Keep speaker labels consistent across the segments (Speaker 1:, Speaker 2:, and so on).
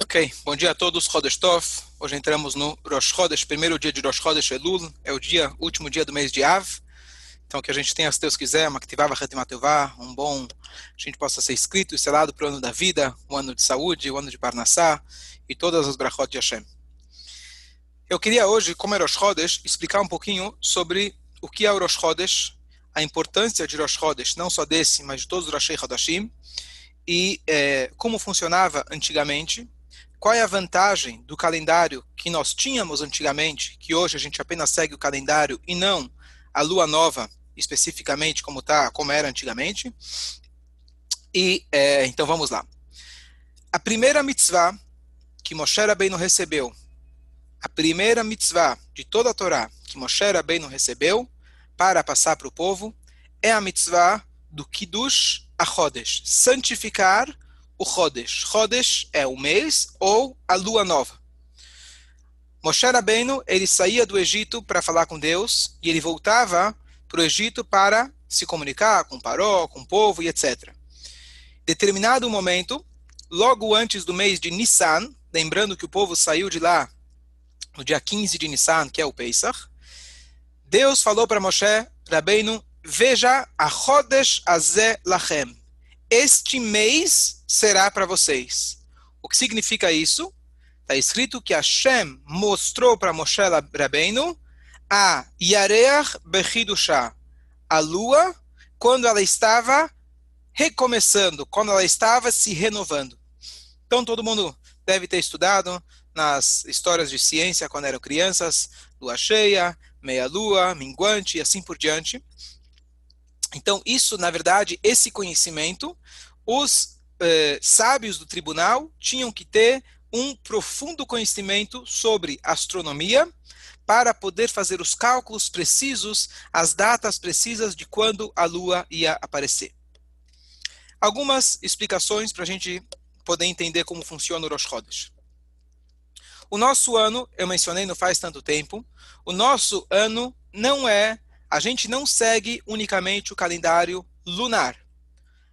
Speaker 1: Ok, bom dia a todos, Rodesh Tov. Hoje entramos no Rosh Chodesh, primeiro dia de Rosh Chodesh Elul, é o dia, último dia do mês de Av. Então que a gente tenha, se Deus quiser, Maktivava Hatimatevá, um bom, a gente possa ser escrito e selado para o ano da vida, o ano de saúde, o ano de Parnassá e todas as brachot de Hashem. Eu queria hoje, como é Rosh Chodesh, explicar um pouquinho sobre o que é o Rosh Chodesh, a importância de Rosh Chodesh, não só desse, mas de todos os Rosh Chodashim, e é, como funcionava antigamente, qual é a vantagem do calendário que nós tínhamos antigamente, que hoje a gente apenas segue o calendário e não a lua nova, especificamente como tá, como era antigamente. E é, então vamos lá. A primeira mitzvah que Moshe Rabbeinu recebeu, a primeira mitzvah de toda a Torá que Moshe Rabbeinu recebeu para passar para o povo, é a mitzvah do Kiddush a Chodesh, santificar o Chodesh. Chodesh é o mês ou a lua nova. Moshe Rabbeinu, ele saía do Egito para falar com Deus e ele voltava para o Egito para se comunicar com o Paró, com o povo e etc. Determinado momento, logo antes do mês de Nissan, lembrando que o povo saiu de lá no dia 15 de Nissan, que é o Pesach, Deus falou para Moshe Rabbeinu, veja a Chodesh Azeh Lachem este mês será para vocês. O que significa isso? Está escrito que Hashem mostrou para Moshe Rabbeinu a Yareach Bechidushah, a lua, quando ela estava recomeçando, quando ela estava se renovando. Então todo mundo deve ter estudado nas histórias de ciência quando eram crianças, lua cheia, meia lua, minguante e assim por diante. Então, isso, na verdade, esse conhecimento, os eh, sábios do tribunal tinham que ter um profundo conhecimento sobre astronomia para poder fazer os cálculos precisos, as datas precisas de quando a Lua ia aparecer. Algumas explicações para a gente poder entender como funciona o Rosh Chodesh. O nosso ano, eu mencionei não faz tanto tempo, o nosso ano não é a gente não segue unicamente o calendário lunar.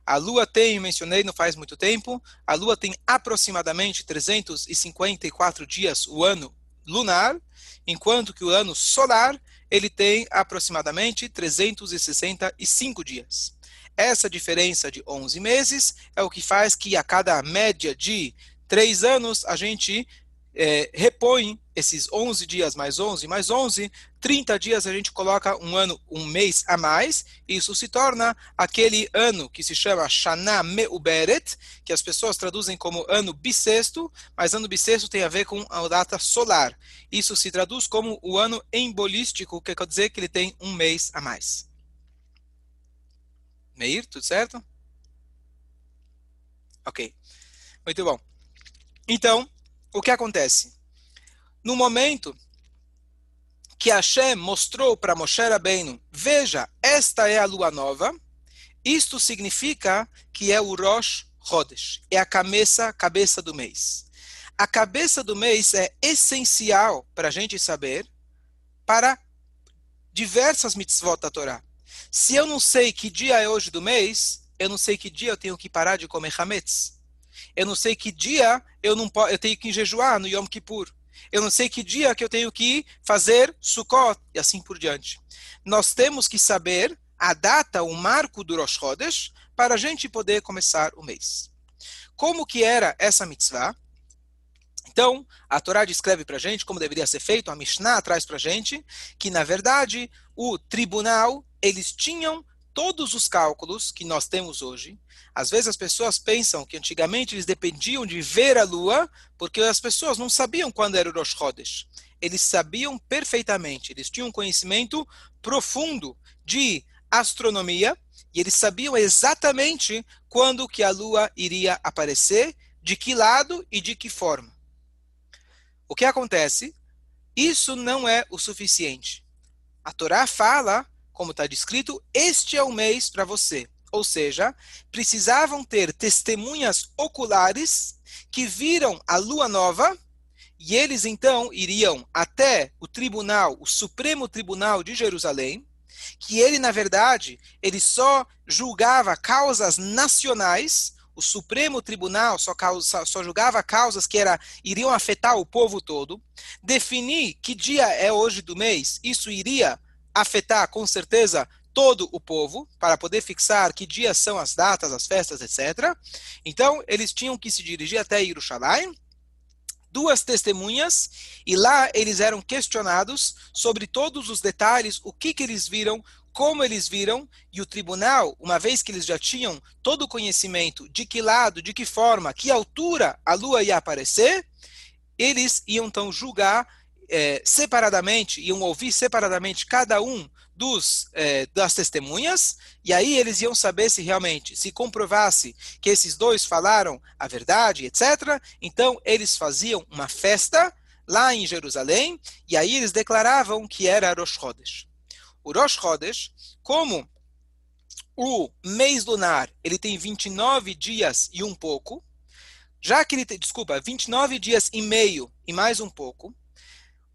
Speaker 1: A Lua tem, mencionei não faz muito tempo, a Lua tem aproximadamente 354 dias o ano lunar, enquanto que o ano solar ele tem aproximadamente 365 dias. Essa diferença de 11 meses é o que faz que a cada média de três anos a gente é, repõe esses 11 dias mais 11 mais 11, 30 dias a gente coloca um ano, um mês a mais, e isso se torna aquele ano que se chama Shana Meuberet, que as pessoas traduzem como ano bissexto, mas ano bissexto tem a ver com a data solar. Isso se traduz como o ano embolístico, que quer dizer que ele tem um mês a mais. Meir, tudo certo? Ok. Muito bom. Então, o que acontece? No momento que Hashem mostrou para Moshe Rabbeinu, veja, esta é a lua nova, isto significa que é o Rosh Chodesh, é a cabeça, cabeça do mês. A cabeça do mês é essencial para a gente saber para diversas mitzvot da Torá. Se eu não sei que dia é hoje do mês, eu não sei que dia eu tenho que parar de comer hametz. Eu não sei que dia eu não eu tenho que jejuar no Yom Kippur. Eu não sei que dia que eu tenho que fazer Sukkot e assim por diante. Nós temos que saber a data, o marco do Rosh Chodesh, para a gente poder começar o mês. Como que era essa mitzvah? Então, a Torá descreve para a gente como deveria ser feito, a Mishnah traz para a gente que, na verdade, o tribunal, eles tinham todos os cálculos que nós temos hoje. Às vezes as pessoas pensam que antigamente eles dependiam de ver a lua, porque as pessoas não sabiam quando era o Rosh Chodesh. Eles sabiam perfeitamente, eles tinham um conhecimento profundo de astronomia e eles sabiam exatamente quando que a lua iria aparecer, de que lado e de que forma. O que acontece? Isso não é o suficiente. A Torá fala como está descrito, este é o mês para você. Ou seja, precisavam ter testemunhas oculares que viram a lua nova e eles então iriam até o tribunal, o Supremo Tribunal de Jerusalém, que ele na verdade, ele só julgava causas nacionais, o Supremo Tribunal só, causa, só julgava causas que era, iriam afetar o povo todo, definir que dia é hoje do mês, isso iria afetar com certeza todo o povo, para poder fixar que dias são as datas, as festas, etc. Então, eles tinham que se dirigir até Jerusalém, duas testemunhas, e lá eles eram questionados sobre todos os detalhes, o que, que eles viram, como eles viram, e o tribunal, uma vez que eles já tinham todo o conhecimento de que lado, de que forma, que altura a lua ia aparecer, eles iam então julgar é, separadamente, iam ouvir separadamente cada um dos, é, das testemunhas, e aí eles iam saber se realmente, se comprovasse que esses dois falaram a verdade, etc., então eles faziam uma festa lá em Jerusalém, e aí eles declaravam que era Rosh Chodesh. O Rosh Chodesh, como o mês lunar, ele tem 29 dias e um pouco, já que ele tem, desculpa, 29 dias e meio e mais um pouco,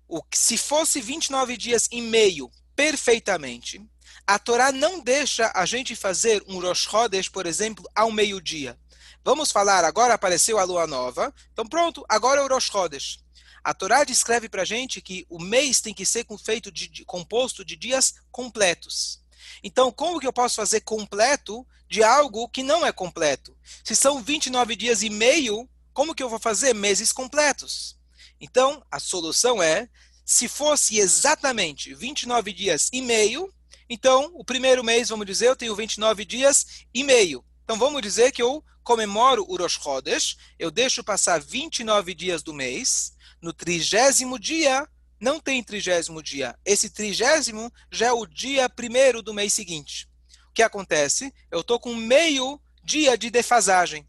Speaker 1: o, se fosse 29 dias e meio perfeitamente, a Torá não deixa a gente fazer um Rosh Chodesh, por exemplo, ao meio-dia. Vamos falar, agora apareceu a lua nova, então pronto, agora é o Rosh Chodesh. A Torá descreve para a gente que o mês tem que ser feito de, de, composto de dias completos. Então, como que eu posso fazer completo de algo que não é completo? Se são 29 dias e meio, como que eu vou fazer meses completos? Então, a solução é, se fosse exatamente 29 dias e meio, então, o primeiro mês, vamos dizer, eu tenho 29 dias e meio. Então, vamos dizer que eu comemoro o Rosh Chodesh, eu deixo passar 29 dias do mês, no trigésimo dia, não tem trigésimo dia. Esse trigésimo já é o dia primeiro do mês seguinte. O que acontece? Eu estou com meio dia de defasagem.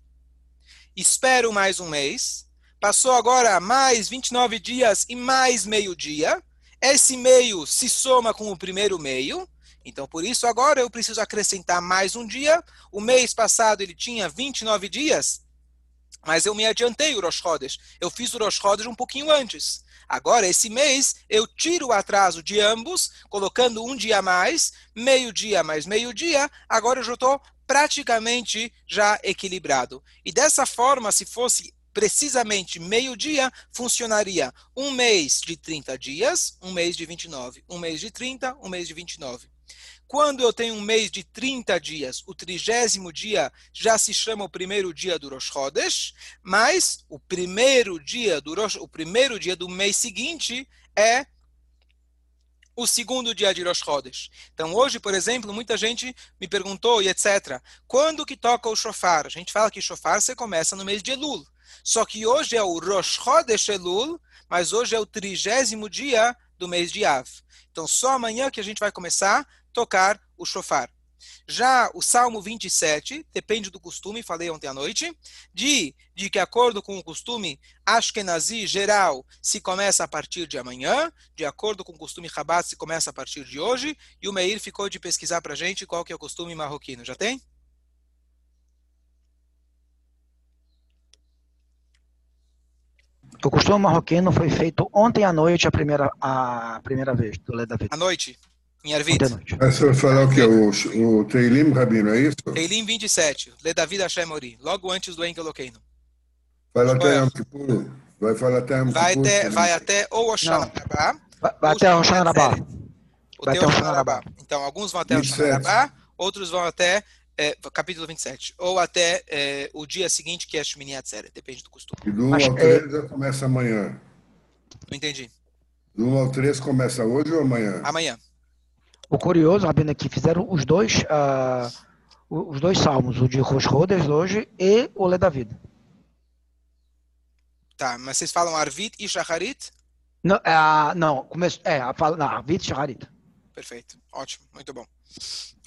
Speaker 1: Espero mais um mês, Passou agora mais 29 dias e mais meio dia. Esse meio se soma com o primeiro meio. Então, por isso, agora eu preciso acrescentar mais um dia. O mês passado ele tinha 29 dias, mas eu me adiantei o Rosh Chodesh. Eu fiz o Rosh Chodesh um pouquinho antes. Agora, esse mês, eu tiro o atraso de ambos, colocando um dia a mais, meio dia mais meio dia. Agora eu já estou praticamente já equilibrado. E dessa forma, se fosse precisamente meio-dia, funcionaria um mês de 30 dias, um mês de 29, um mês de 30, um mês de 29. Quando eu tenho um mês de 30 dias, o trigésimo dia já se chama o primeiro dia do Rosh Chodesh, mas o primeiro dia do Rosh, o primeiro dia do mês seguinte é o segundo dia de Rosh Chodesh. Então, hoje, por exemplo, muita gente me perguntou e etc. Quando que toca o shofar? A gente fala que shofar você começa no mês de Elul. Só que hoje é o Rosh Chodesh Elul, mas hoje é o trigésimo dia do mês de Av. Então, só amanhã que a gente vai começar a tocar o shofar. Já o Salmo 27, depende do costume, falei ontem à noite, de, de que, acordo com o costume Ashkenazi geral, se começa a partir de amanhã, de acordo com o costume Rabat, se começa a partir de hoje, e o Meir ficou de pesquisar para gente qual que é o costume marroquino. Já tem?
Speaker 2: O costume marroquino foi feito ontem à noite a primeira, a primeira vez, do Leda
Speaker 1: À noite, em Arvit.
Speaker 3: Mas você falou que é o, o Teilim, Rabino, é isso?
Speaker 1: Teilim 27, Leda Vida Hashem Ori, logo antes do Enkeloqueno.
Speaker 3: Vai até Yom Kippur. Vai falar até Yom
Speaker 1: Vai até, vai até ou Rabá.
Speaker 2: Vai até Oshana Rabá.
Speaker 1: Vai até Oshana Rabá. Então, alguns vão até Oshana Rabá, outros vão até é, capítulo 27, ou até é, o dia seguinte, que é Shmini Atzeret, depende do costume.
Speaker 3: E do 1 ao 3 é... começa amanhã.
Speaker 1: Não entendi.
Speaker 3: Do 1 ao 3 começa hoje ou amanhã?
Speaker 1: Amanhã.
Speaker 2: O curioso, Rabino, é que fizeram os dois, uh, os dois salmos, o de Rosh Chodesh hoje e o Lê da Vida.
Speaker 1: Tá, mas vocês falam Arvit e Shacharit?
Speaker 2: Não, uh, não, começo, é, fala, não, Arvit e Shacharit.
Speaker 1: Perfeito, ótimo, muito bom.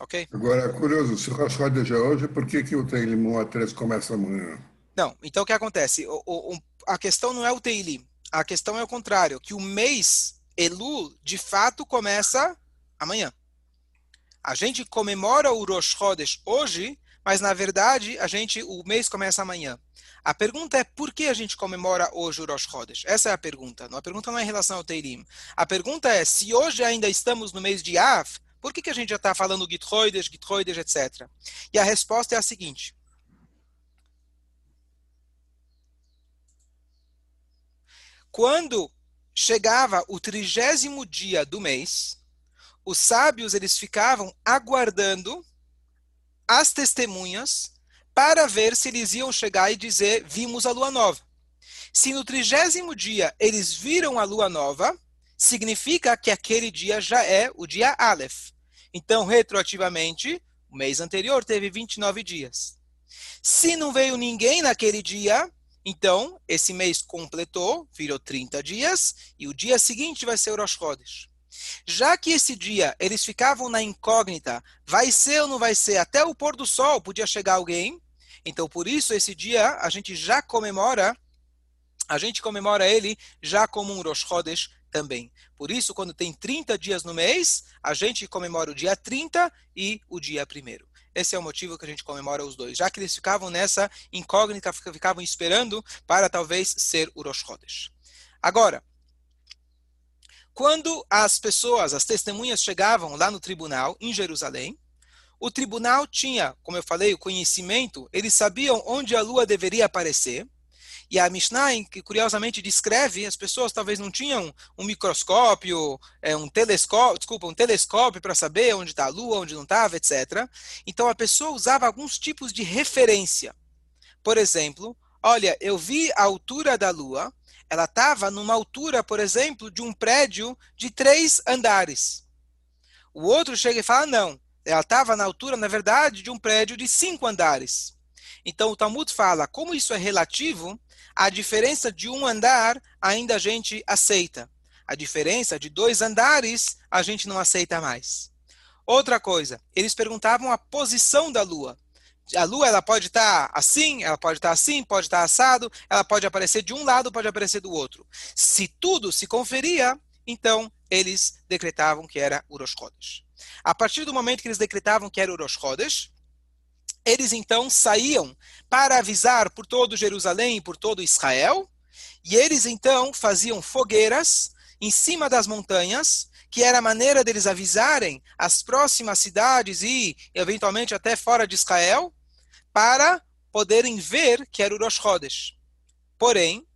Speaker 1: Ok?
Speaker 3: Agora, curioso, se o Rosh é hoje, por que, que o Teilim 1 a 3 começa amanhã?
Speaker 1: Não, então o que acontece? O, o, a questão não é o Teilim, a questão é o contrário, que o mês Elul, de fato, começa amanhã. A gente comemora o Rosh Chodesh hoje, mas na verdade a gente o mês começa amanhã. A pergunta é por que a gente comemora hoje o Rosh Chodesh? Essa é a pergunta. A pergunta não é em relação ao Teirim. A pergunta é se hoje ainda estamos no mês de Av, por que, que a gente já está falando Gitroides, Gitroides, etc? E a resposta é a seguinte. Quando chegava o trigésimo dia do mês, os sábios eles ficavam aguardando as testemunhas para ver se eles iam chegar e dizer vimos a lua nova. Se no trigésimo dia eles viram a lua nova, significa que aquele dia já é o dia Aleph. Então, retroativamente, o mês anterior teve 29 dias. Se não veio ninguém naquele dia, então esse mês completou, virou 30 dias, e o dia seguinte vai ser o Rosh Chodesh. Já que esse dia eles ficavam na incógnita, vai ser ou não vai ser, até o pôr do sol podia chegar alguém, então por isso esse dia a gente já comemora, a gente comemora ele já como um Rosh Chodesh também. Por isso, quando tem 30 dias no mês, a gente comemora o dia 30 e o dia 1 esse é o motivo que a gente comemora os dois, já que eles ficavam nessa incógnita, ficavam esperando para talvez ser o Rosh Chodesh. Agora, quando as pessoas, as testemunhas chegavam lá no tribunal em Jerusalém, o tribunal tinha, como eu falei, o conhecimento, eles sabiam onde a lua deveria aparecer, e a Mishnah, que curiosamente descreve, as pessoas talvez não tinham um microscópio, é, um telescópio, desculpa, um telescópio para saber onde está a Lua, onde não estava, etc. Então a pessoa usava alguns tipos de referência. Por exemplo, olha, eu vi a altura da Lua, ela estava numa altura, por exemplo, de um prédio de três andares. O outro chega e fala, não, ela estava na altura, na verdade, de um prédio de cinco andares. Então o Talmud fala, como isso é relativo, a diferença de um andar ainda a gente aceita. A diferença de dois andares a gente não aceita mais. Outra coisa, eles perguntavam a posição da lua. A lua ela pode estar tá assim, ela pode estar tá assim, pode estar tá assado, ela pode aparecer de um lado, pode aparecer do outro. Se tudo se conferia, então eles decretavam que era Urosh Chodesh. A partir do momento que eles decretavam que era Urosh Chodesh, eles então saíam para avisar por todo Jerusalém e por todo Israel, e eles então faziam fogueiras em cima das montanhas, que era a maneira deles avisarem as próximas cidades e eventualmente até fora de Israel, para poderem ver que era o Rosh Chodesh. Porém,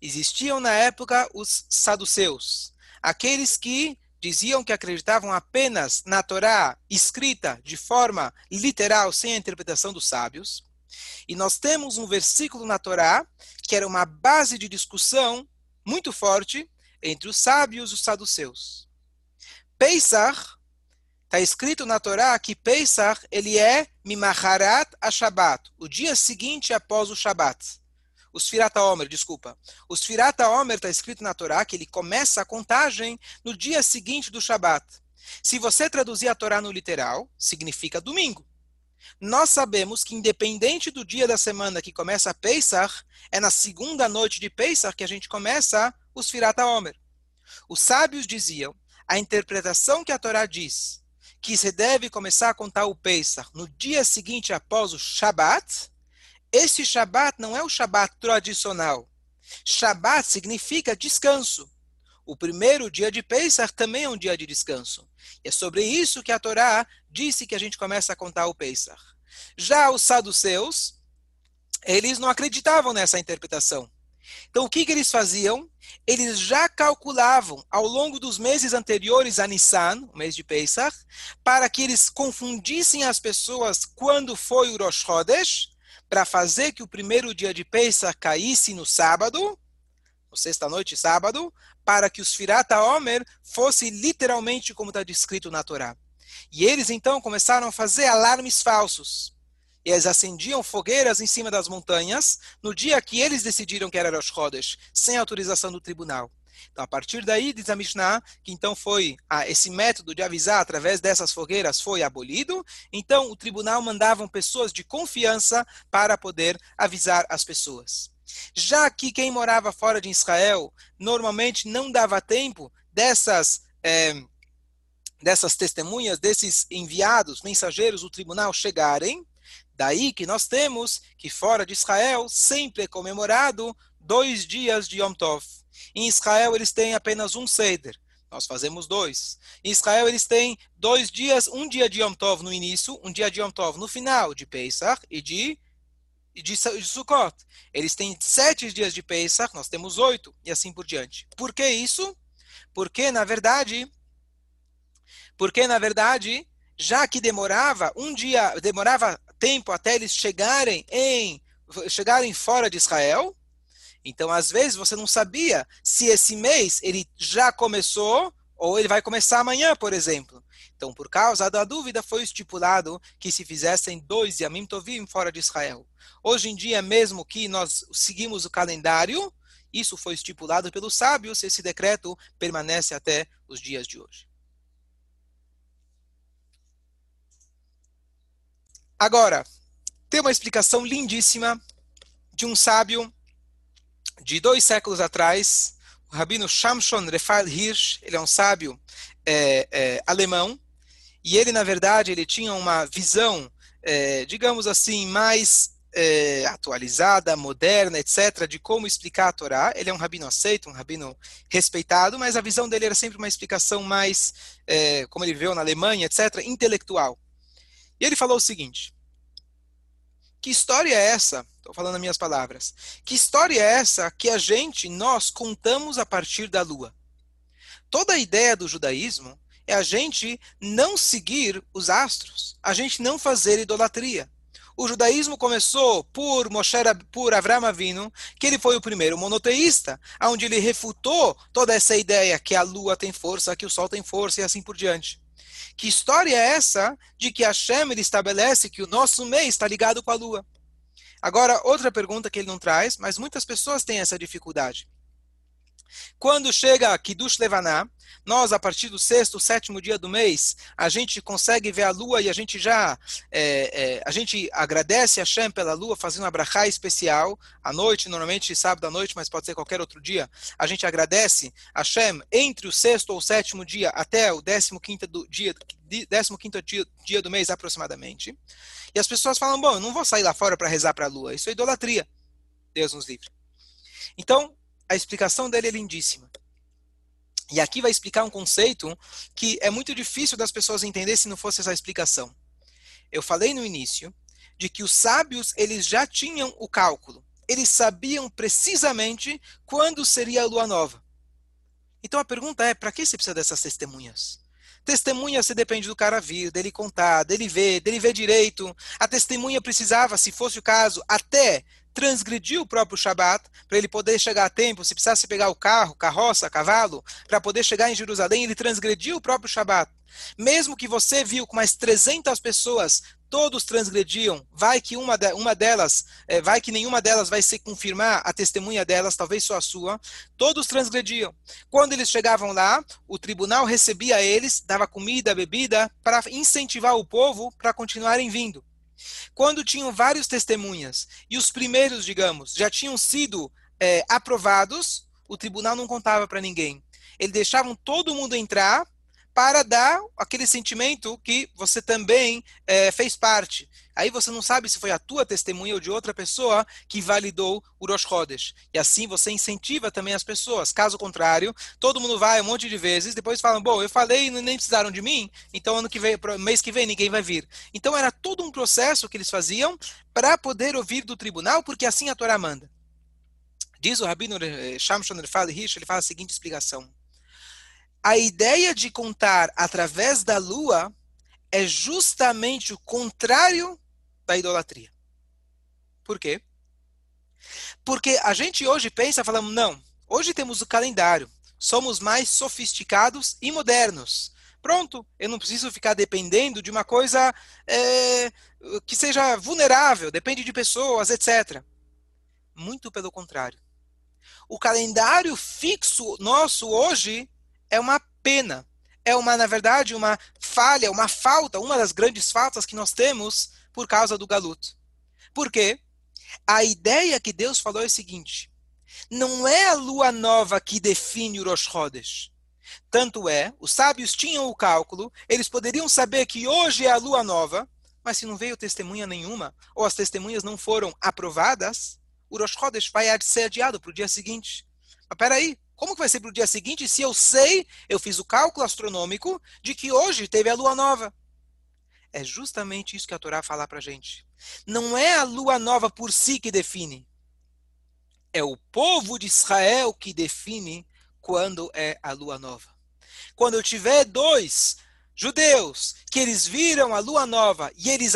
Speaker 1: existiam na época os saduceus, aqueles que diziam que acreditavam apenas na Torá escrita de forma literal, sem a interpretação dos sábios. E nós temos um versículo na Torá que era uma base de discussão muito forte entre os sábios e os saduceus. Pesach, está escrito na Torá que Pesach ele é Mimaharat a Shabbat, o dia seguinte após o Shabbat os Firata Omer, desculpa. Os Firata Omer está escrito na Torá que ele começa a contagem no dia seguinte do Shabat. Se você traduzir a Torá no literal, significa domingo. Nós sabemos que independente do dia da semana que começa Pesach, é na segunda noite de Pesach que a gente começa os Firata Omer. Os sábios diziam, a interpretação que a Torá diz, que você deve começar a contar o Pesach no dia seguinte após o Shabat, esse Shabat não é o Shabat tradicional. Shabat significa descanso. O primeiro dia de Pesach também é um dia de descanso. E é sobre isso que a Torá disse que a gente começa a contar o Pesach. Já os saduceus, eles não acreditavam nessa interpretação. Então, o que, que eles faziam? Eles já calculavam ao longo dos meses anteriores a Nissan, o mês de Pesach, para que eles confundissem as pessoas quando foi o Rosh Chodesh, para fazer que o primeiro dia de Pesach caísse no sábado, no sexta-noite, sábado, para que os Firata Omer fosse literalmente como está descrito na Torá. E eles então começaram a fazer alarmes falsos. E eles acendiam fogueiras em cima das montanhas no dia que eles decidiram que era Rosh Chodesh, sem autorização do tribunal. Então, a partir daí, diz a Mishnah, que então foi ah, esse método de avisar através dessas fogueiras foi abolido. Então, o tribunal mandava pessoas de confiança para poder avisar as pessoas. Já que quem morava fora de Israel normalmente não dava tempo dessas. É, dessas testemunhas, desses enviados, mensageiros do tribunal chegarem, daí que nós temos que fora de Israel sempre é comemorado dois dias de Yom Tov. Em Israel, eles têm apenas um Seder. Nós fazemos dois. Em Israel, eles têm dois dias, um dia de Yom Tov no início, um dia de Yom Tov no final de Pesach e de de, de Sukkot. Eles têm sete dias de Pesach, nós temos oito, e assim por diante. Por que isso? Porque, na verdade, porque, na verdade, já que demorava um dia, demorava tempo até eles chegarem em chegarem fora de Israel, então às vezes você não sabia se esse mês ele já começou ou ele vai começar amanhã, por exemplo. Então, por causa da dúvida, foi estipulado que se fizessem dois Yamim Tovim fora de Israel. Hoje em dia, mesmo que nós seguimos o calendário, isso foi estipulado pelos sábios, esse decreto permanece até os dias de hoje. Agora, tem uma explicação lindíssima de um sábio de dois séculos atrás, o rabino Shamshon Refael Hirsch, ele é um sábio é, é, alemão, e ele, na verdade, ele tinha uma visão, é, digamos assim, mais é, atualizada, moderna, etc., de como explicar a Torá. Ele é um rabino aceito, um rabino respeitado, mas a visão dele era sempre uma explicação mais, é, como ele viveu na Alemanha, etc., intelectual. E ele falou o seguinte: que história é essa? Estou falando as minhas palavras. Que história é essa que a gente, nós, contamos a partir da lua? Toda a ideia do judaísmo é a gente não seguir os astros, a gente não fazer idolatria. O judaísmo começou por Moshe, por Avram Avinu, que ele foi o primeiro monoteísta, onde ele refutou toda essa ideia que a lua tem força, que o sol tem força e assim por diante. Que história é essa de que Hashem ele estabelece que o nosso mês está ligado com a lua? Agora, outra pergunta que ele não traz, mas muitas pessoas têm essa dificuldade. Quando chega Kiddush Levaná, nós, a partir do sexto, sétimo dia do mês, a gente consegue ver a lua e a gente já, é, é, a gente agradece a Hashem pela lua, fazendo uma brachá especial, à noite, normalmente sábado à noite, mas pode ser qualquer outro dia, a gente agradece a Hashem entre o sexto ou sétimo dia até o décimo quinto do dia, décimo quinto dia do mês aproximadamente. E as pessoas falam, bom, eu não vou sair lá fora para rezar para a lua, isso é idolatria. Deus nos livre. Então, a explicação dele é lindíssima. E aqui vai explicar um conceito que é muito difícil das pessoas entender se não fosse essa explicação. Eu falei no início de que os sábios eles já tinham o cálculo. Eles sabiam precisamente quando seria a lua nova. Então a pergunta é: para que você precisa dessas testemunhas? Testemunha você depende do cara vir, dele contar, dele ver, dele ver direito. A testemunha precisava, se fosse o caso, até transgredir o próprio Shabat, para ele poder chegar a tempo, se precisasse pegar o carro, carroça, cavalo, para poder chegar em Jerusalém, ele transgrediu o próprio Shabat. Mesmo que você viu com mais 300 pessoas, todos transgrediam, vai que uma, de, uma delas, é, vai que nenhuma delas vai se confirmar a testemunha delas, talvez só a sua, todos transgrediam. Quando eles chegavam lá, o tribunal recebia eles, dava comida, bebida, para incentivar o povo para continuarem vindo. Quando tinham vários testemunhas e os primeiros, digamos, já tinham sido é, aprovados, o tribunal não contava para ninguém. Eles deixavam todo mundo entrar para dar aquele sentimento que você também é, fez parte. Aí você não sabe se foi a tua testemunha ou de outra pessoa que validou o Rosh Chodesh. E assim você incentiva também as pessoas. Caso contrário, todo mundo vai um monte de vezes, depois falam, bom, eu falei e nem precisaram de mim, então ano que vem, mês que vem ninguém vai vir. Então era todo um processo que eles faziam para poder ouvir do tribunal, porque assim a Torá manda. Diz o Rabino Shamshon Rifali Hirsch, ele faz a seguinte explicação a ideia de contar através da lua é justamente o contrário da idolatria. Por quê? Porque a gente hoje pensa, falamos, não, hoje temos o calendário, somos mais sofisticados e modernos. Pronto, eu não preciso ficar dependendo de uma coisa é, que seja vulnerável, depende de pessoas, etc. Muito pelo contrário. O calendário fixo nosso hoje é uma pena. É uma, na verdade, uma falha, uma falta, uma das grandes faltas que nós temos por causa do galuto. Por quê? A ideia que Deus falou é o seguinte: não é a lua nova que define o Rosh Chodesh. Tanto é, os sábios tinham o cálculo, eles poderiam saber que hoje é a lua nova, mas se não veio testemunha nenhuma, ou as testemunhas não foram aprovadas, o Rosh Chodesh vai ser adiado para o dia seguinte. Mas peraí, como que vai ser para o dia seguinte se eu sei, eu fiz o cálculo astronômico de que hoje teve a lua nova? É justamente isso que a Torá fala para a gente. Não é a lua nova por si que define. É o povo de Israel que define quando é a lua nova. Quando eu tiver dois judeus que eles viram a lua nova e eles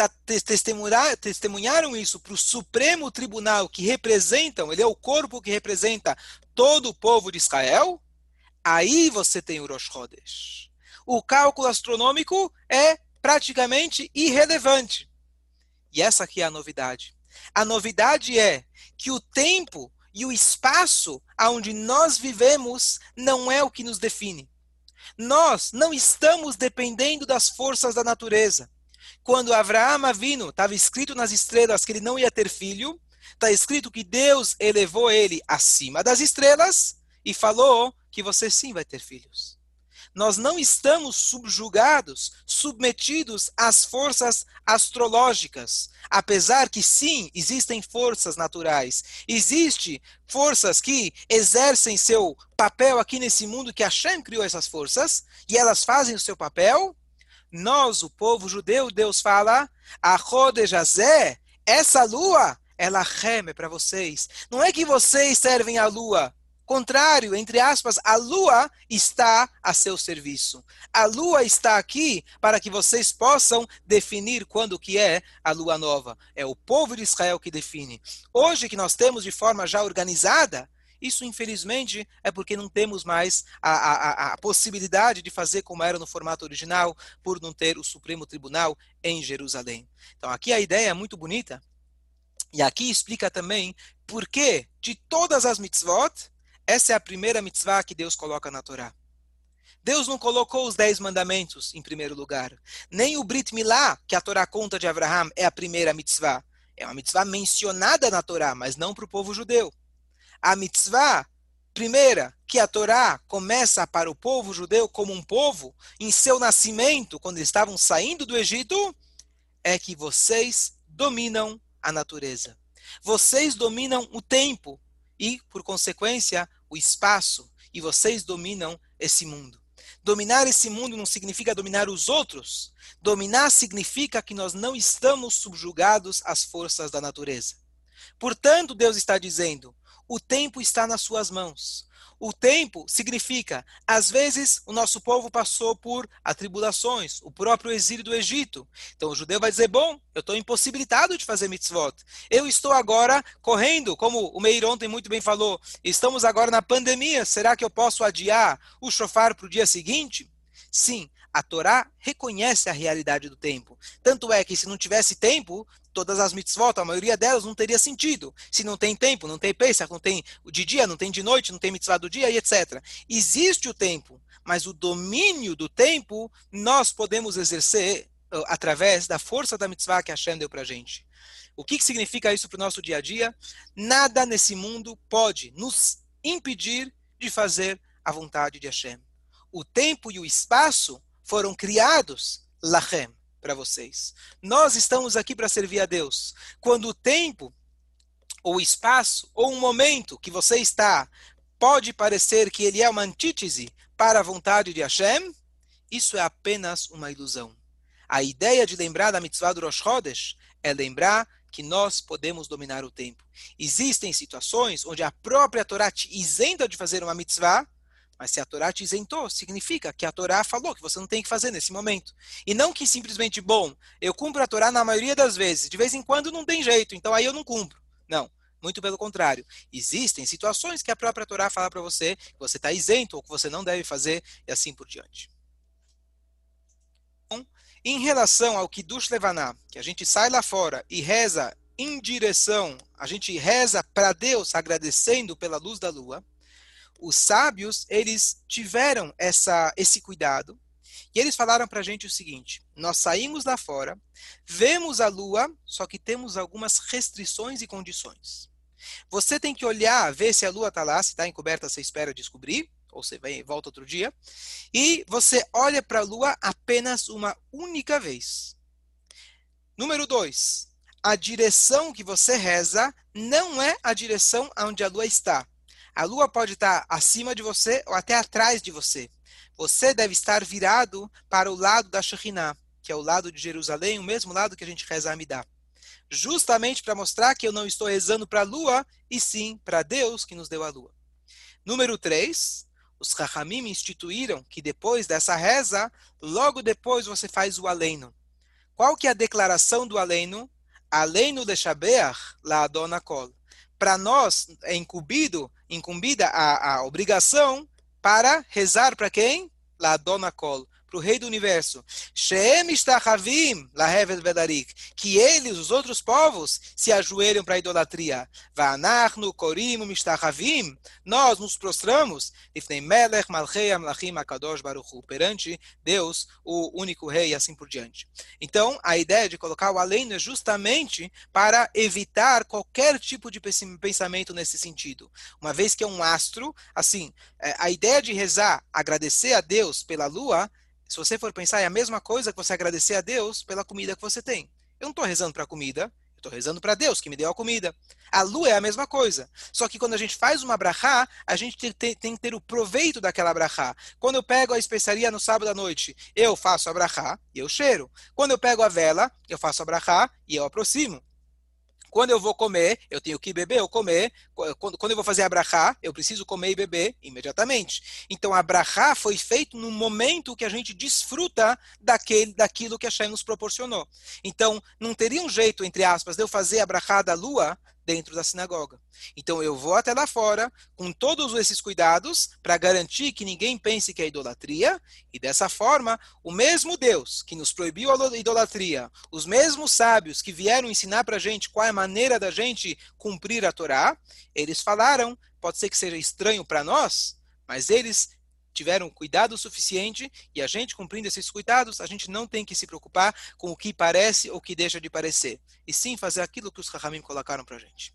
Speaker 1: testemunharam isso para o Supremo Tribunal que representam, ele é o corpo que representa todo o povo de Israel, aí você tem o Rosh Chodesh. O cálculo astronômico é praticamente irrelevante. E essa aqui é a novidade. A novidade é que o tempo e o espaço aonde nós vivemos não é o que nos define. Nós não estamos dependendo das forças da natureza. Quando Abraão Avino estava escrito nas estrelas que ele não ia ter filho, está escrito que Deus elevou ele acima das estrelas e falou que você sim vai ter filhos nós não estamos subjugados, submetidos às forças astrológicas. Apesar que sim, existem forças naturais, existem forças que exercem seu papel aqui nesse mundo, que Hashem criou essas forças, e elas fazem o seu papel. Nós, o povo judeu, Deus fala, a Rodejazé, essa lua, ela reme para vocês. Não é que vocês servem a lua, contrário, entre aspas, a lua está a seu serviço. A lua está aqui para que vocês possam definir quando que é a lua nova. É o povo de Israel que define. Hoje que nós temos de forma já organizada, isso, infelizmente, é porque não temos mais a, a, a, possibilidade de fazer como era no formato original, por não ter o Supremo Tribunal em Jerusalém. Então, aqui a ideia é muito bonita. E aqui explica também por que, de todas as mitzvot, essa é a primeira mitzvah que Deus coloca na Torá. Deus não colocou os dez mandamentos em primeiro lugar. Nem o Brit Milá, que a Torá conta de Abraham, é a primeira mitzvah. É uma mitzvah mencionada na Torá, mas não para o povo judeu. A mitzvah primeira, que a Torá começa para o povo judeu como um povo, em seu nascimento, quando eles estavam saindo do Egito, é que vocês dominam a natureza. Vocês dominam o tempo e, por consequência, o espaço, e vocês dominam esse mundo. Dominar esse mundo não significa dominar os outros. Dominar significa que nós não estamos subjugados às forças da natureza. Portanto, Deus está dizendo: o tempo está nas suas mãos. O tempo significa, às vezes, o nosso povo passou por atribulações, o próprio exílio do Egito. Então o judeu vai dizer: bom, eu estou impossibilitado de fazer mitzvot. Eu estou agora correndo, como o Meir ontem muito bem falou, estamos agora na pandemia. Será que eu posso adiar o chofar para o dia seguinte? Sim, a Torá reconhece a realidade do tempo. Tanto é que se não tivesse tempo, todas as mitzvot, a maioria delas não teria sentido. Se não tem tempo, não tem Pesach, não tem de dia, não tem de noite, não tem mitzvah do dia e etc. Existe o tempo, mas o domínio do tempo nós podemos exercer uh, através da força da mitzvah que Hashem deu para gente. O que, que significa isso para o nosso dia a dia? Nada nesse mundo pode nos impedir de fazer a vontade de Hashem. O tempo e o espaço foram criados lachem para vocês. Nós estamos aqui para servir a Deus. Quando o tempo, ou espaço, ou um momento que você está pode parecer que ele é uma antítese para a vontade de Hashem, isso é apenas uma ilusão. A ideia de lembrar da mitzvah do Rosh Chodesh é lembrar que nós podemos dominar o tempo. Existem situações onde a própria Torá te isenta de fazer uma mitzvah, mas se a Torá te isentou, significa que a Torá falou que você não tem que fazer nesse momento. E não que simplesmente, bom, eu cumpro a Torá na maioria das vezes, de vez em quando não tem jeito, então aí eu não cumpro. Não, muito pelo contrário. Existem situações que a própria Torá fala para você que você está isento ou que você não deve fazer e assim por diante. Bom, em relação ao Kiddush Levaná, que a gente sai lá fora e reza em direção, a gente reza para Deus agradecendo pela luz da lua, os sábios, eles tiveram essa, esse cuidado. E eles falaram para a gente o seguinte: nós saímos lá fora, vemos a lua, só que temos algumas restrições e condições. Você tem que olhar, ver se a lua está lá, se está encoberta, você espera descobrir, ou você vem, volta outro dia. E você olha para a lua apenas uma única vez. Número dois, a direção que você reza não é a direção onde a lua está. A lua pode estar acima de você ou até atrás de você. Você deve estar virado para o lado da Shekhinah. que é o lado de Jerusalém, o mesmo lado que a gente reza a Amidá. Justamente para mostrar que eu não estou rezando para a lua, e sim para Deus que nos deu a lua. Número 3, os Rahamim instituíram que depois dessa reza, logo depois você faz o aleno. Qual que é a declaração do aleno? Aleno de Shabeach la Adona. Para nós é incumbido, incumbida a, a obrigação para rezar para quem? La Adona Kol para o rei do universo. Que eles, os outros povos, se ajoelham para a idolatria. Nós nos prostramos perante Deus, o único rei, e assim por diante. Então, a ideia de colocar o além é justamente para evitar qualquer tipo de pensamento nesse sentido. Uma vez que é um astro, assim, é, a ideia de rezar, agradecer a Deus pela lua, se você for pensar, é a mesma coisa que você agradecer a Deus pela comida que você tem. Eu não estou rezando para a comida, eu estou rezando para Deus que me deu a comida. A lua é a mesma coisa. Só que quando a gente faz uma brachá, a gente tem, tem, tem que ter o proveito daquela brachá. Quando eu pego a especiaria no sábado à noite, eu faço a brachá e eu cheiro. Quando eu pego a vela, eu faço a brachá e eu aproximo. Quando eu vou comer, eu tenho que beber ou comer. Quando, quando eu vou fazer a brachá, eu preciso comer e beber imediatamente. Então a brachá foi feito no momento que a gente desfruta daquele, daquilo que a Shem nos proporcionou. Então não teria um jeito, entre aspas, de eu fazer a brachá da lua dentro da sinagoga. Então eu vou até lá fora com todos esses cuidados para garantir que ninguém pense que é idolatria e dessa forma o mesmo Deus que nos proibiu a idolatria, os mesmos sábios que vieram ensinar para a gente qual é a maneira da gente cumprir a Torá, eles falaram, pode ser que seja estranho para nós, mas eles tiveram cuidado suficiente e a gente cumprindo esses cuidados, a gente não tem que se preocupar com o que parece ou que deixa de parecer, e sim fazer aquilo que os Rahamim colocaram para a gente.